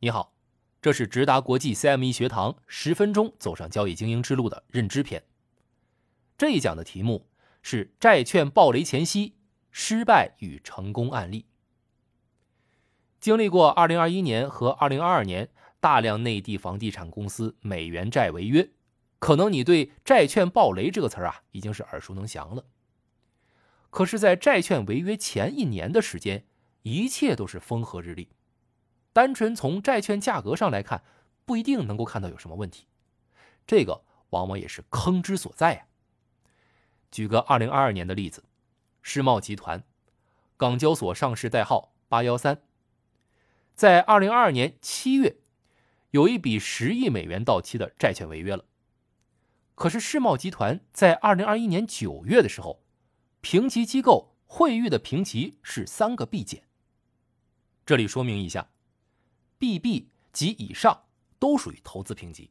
你好，这是直达国际 CME 学堂十分钟走上交易精英之路的认知篇。这一讲的题目是债券暴雷前夕失败与成功案例。经历过2021年和2022年大量内地房地产公司美元债违约，可能你对“债券暴雷”这个词儿啊已经是耳熟能详了。可是，在债券违约前一年的时间，一切都是风和日丽。单纯从债券价格上来看，不一定能够看到有什么问题。这个往往也是坑之所在呀。举个2022年的例子，世茂集团，港交所上市代号八幺三，在2022年7月，有一笔十亿美元到期的债券违约了。可是世茂集团在2021年9月的时候，评级机构惠誉的评级是三个 B 减。这里说明一下，BB 及以上都属于投资评级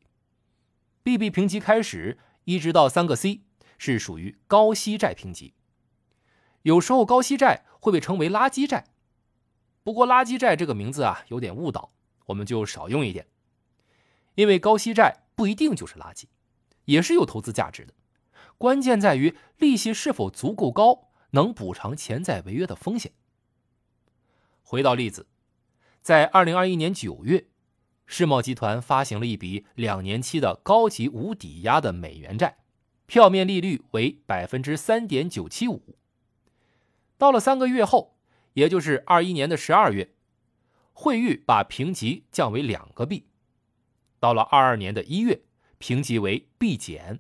，BB 评级开始一直到三个 C 是属于高息债评级。有时候高息债会被称为垃圾债，不过垃圾债这个名字啊有点误导，我们就少用一点，因为高息债不一定就是垃圾，也是有投资价值的。关键在于利息是否足够高，能补偿潜在违约的风险。回到例子，在二零二一年九月，世茂集团发行了一笔两年期的高级无抵押的美元债，票面利率为百分之三点九七五。到了三个月后，也就是二一年的十二月，惠誉把评级降为两个 B。到了二二年的一月，评级为 B 减。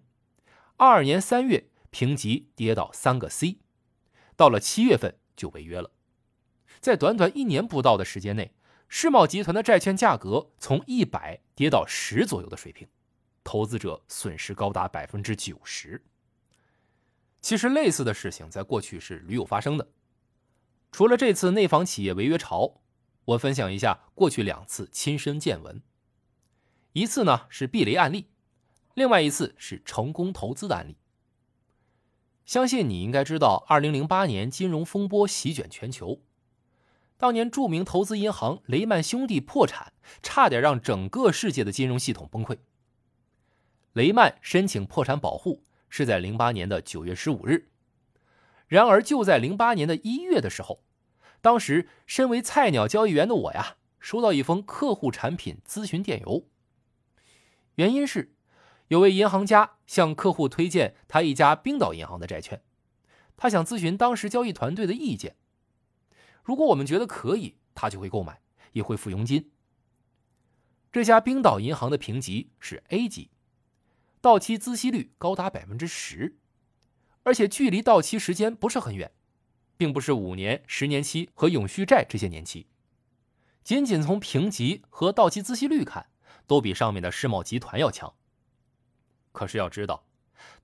二二年三月，评级跌到三个 C，到了七月份就违约了。在短短一年不到的时间内，世茂集团的债券价格从一百跌到十左右的水平，投资者损失高达百分之九十。其实类似的事情在过去是屡有发生的。除了这次内房企业违约潮，我分享一下过去两次亲身见闻。一次呢是避雷案例。另外一次是成功投资的案例。相信你应该知道，二零零八年金融风波席卷全球，当年著名投资银行雷曼兄弟破产，差点让整个世界的金融系统崩溃。雷曼申请破产保护是在零八年的九月十五日，然而就在零八年的一月的时候，当时身为菜鸟交易员的我呀，收到一封客户产品咨询电邮，原因是。有位银行家向客户推荐他一家冰岛银行的债券，他想咨询当时交易团队的意见。如果我们觉得可以，他就会购买，也会付佣金。这家冰岛银行的评级是 A 级，到期孳息率高达百分之十，而且距离到期时间不是很远，并不是五年、十年期和永续债这些年期。仅仅从评级和到期孳息率看，都比上面的世茂集团要强。可是要知道，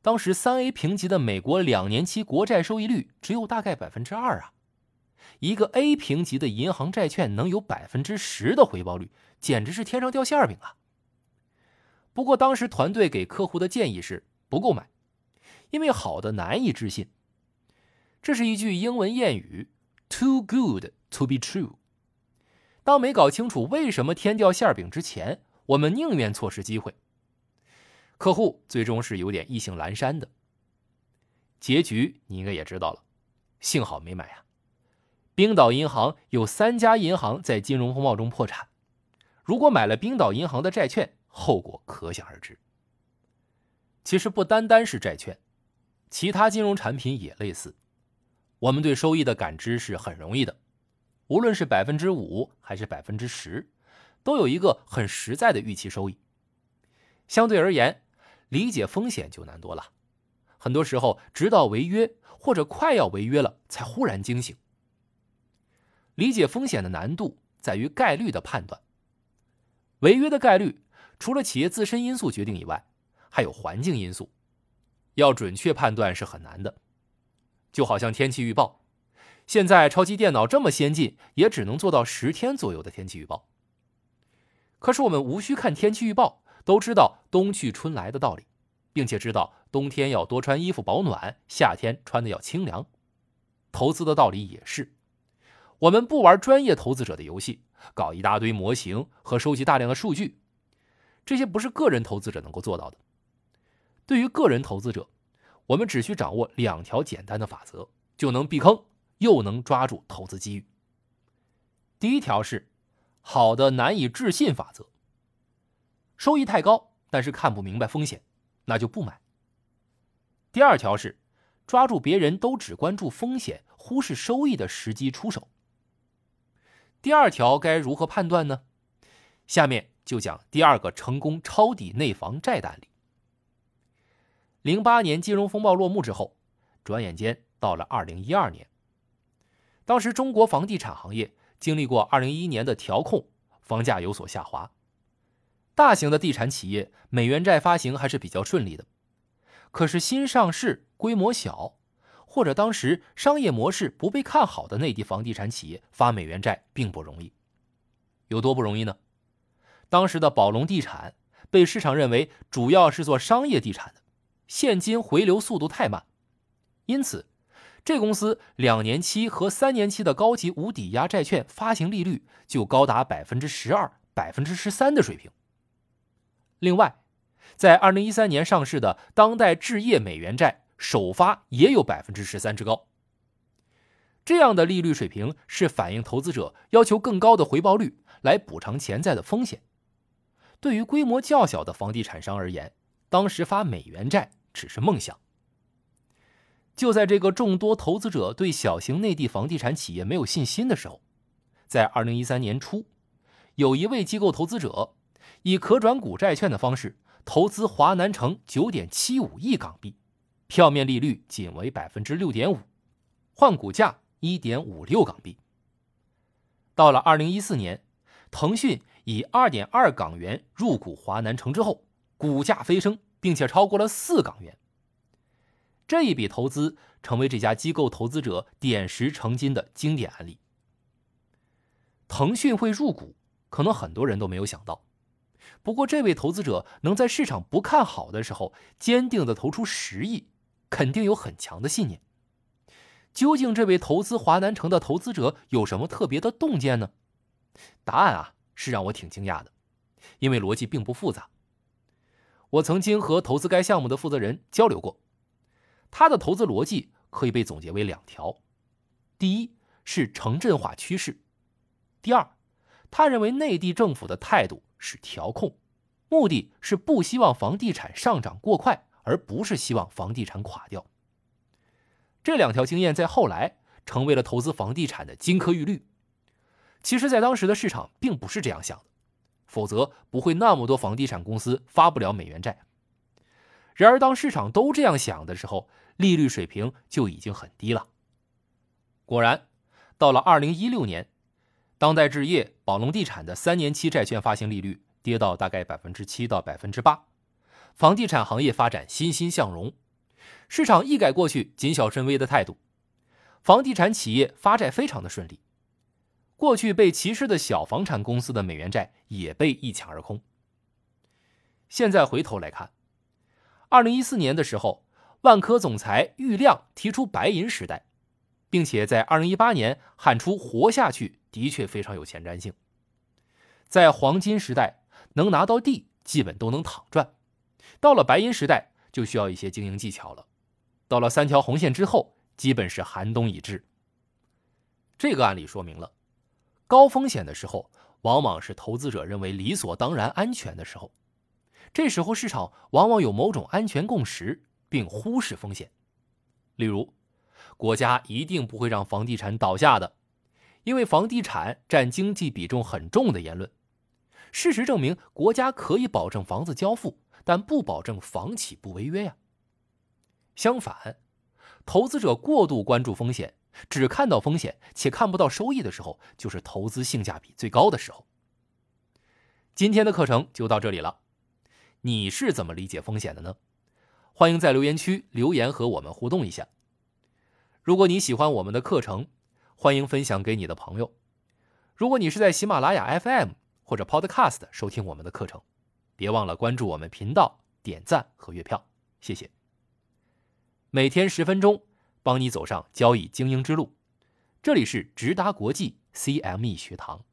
当时三 A 评级的美国两年期国债收益率只有大概百分之二啊，一个 A 评级的银行债券能有百分之十的回报率，简直是天上掉馅饼啊！不过当时团队给客户的建议是不购买，因为好的难以置信。这是一句英文谚语：“Too good to be true。”当没搞清楚为什么天掉馅饼之前，我们宁愿错失机会。客户最终是有点意兴阑珊的，结局你应该也知道了，幸好没买啊。冰岛银行有三家银行在金融风暴中破产，如果买了冰岛银行的债券，后果可想而知。其实不单单是债券，其他金融产品也类似。我们对收益的感知是很容易的，无论是百分之五还是百分之十，都有一个很实在的预期收益。相对而言。理解风险就难多了，很多时候直到违约或者快要违约了才忽然惊醒。理解风险的难度在于概率的判断，违约的概率除了企业自身因素决定以外，还有环境因素，要准确判断是很难的。就好像天气预报，现在超级电脑这么先进，也只能做到十天左右的天气预报。可是我们无需看天气预报。都知道冬去春来的道理，并且知道冬天要多穿衣服保暖，夏天穿的要清凉。投资的道理也是，我们不玩专业投资者的游戏，搞一大堆模型和收集大量的数据，这些不是个人投资者能够做到的。对于个人投资者，我们只需掌握两条简单的法则，就能避坑，又能抓住投资机遇。第一条是好的难以置信法则，收益太高，但是看不明白风险，那就不买。第二条是抓住别人都只关注风险、忽视收益的时机出手。第二条该如何判断呢？下面就讲第二个成功抄底内房债的案例。零八年金融风暴落幕之后，转眼间到了二零一二年。当时中国房地产行业经历过二零一一年的调控，房价有所下滑。大型的地产企业美元债发行还是比较顺利的，可是新上市、规模小，或者当时商业模式不被看好的内地房地产企业发美元债并不容易。有多不容易呢？当时的宝龙地产被市场认为主要是做商业地产的。现金回流速度太慢，因此，这公司两年期和三年期的高级无抵押债券发行利率就高达百分之十二、百分之十三的水平。另外，在二零一三年上市的当代置业美元债首发也有百分之十三之高。这样的利率水平是反映投资者要求更高的回报率来补偿潜在的风险。对于规模较小的房地产商而言，当时发美元债只是梦想。就在这个众多投资者对小型内地房地产企业没有信心的时候，在二零一三年初，有一位机构投资者以可转股债券的方式投资华南城九点七五亿港币，票面利率仅为百分之六点五，换股价一点五六港币。到了二零一四年，腾讯以二点二港元入股华南城之后。股价飞升，并且超过了四港元。这一笔投资成为这家机构投资者点石成金的经典案例。腾讯会入股，可能很多人都没有想到。不过，这位投资者能在市场不看好的时候坚定的投出十亿，肯定有很强的信念。究竟这位投资华南城的投资者有什么特别的洞见呢？答案啊，是让我挺惊讶的，因为逻辑并不复杂。我曾经和投资该项目的负责人交流过，他的投资逻辑可以被总结为两条：第一是城镇化趋势；第二，他认为内地政府的态度是调控，目的是不希望房地产上涨过快，而不是希望房地产垮掉。这两条经验在后来成为了投资房地产的金科玉律。其实，在当时的市场并不是这样想的。否则不会那么多房地产公司发不了美元债。然而，当市场都这样想的时候，利率水平就已经很低了。果然，到了二零一六年，当代置业、宝龙地产的三年期债券发行利率跌到大概百分之七到百分之八，房地产行业发展欣欣向荣，市场一改过去谨小慎微的态度，房地产企业发债非常的顺利。过去被歧视的小房产公司的美元债也被一抢而空。现在回头来看，二零一四年的时候，万科总裁郁亮提出“白银时代”，并且在二零一八年喊出“活下去”，的确非常有前瞻性。在黄金时代，能拿到地基本都能躺赚；到了白银时代，就需要一些经营技巧了。到了三条红线之后，基本是寒冬已至。这个案例说明了。高风险的时候，往往是投资者认为理所当然安全的时候。这时候市场往往有某种安全共识，并忽视风险。例如，国家一定不会让房地产倒下的，因为房地产占经济比重很重的言论。事实证明，国家可以保证房子交付，但不保证房企不违约呀。相反，投资者过度关注风险。只看到风险且看不到收益的时候，就是投资性价比最高的时候。今天的课程就到这里了，你是怎么理解风险的呢？欢迎在留言区留言和我们互动一下。如果你喜欢我们的课程，欢迎分享给你的朋友。如果你是在喜马拉雅 FM 或者 Podcast 收听我们的课程，别忘了关注我们频道、点赞和月票，谢谢。每天十分钟。帮你走上交易精英之路，这里是直达国际 CME 学堂。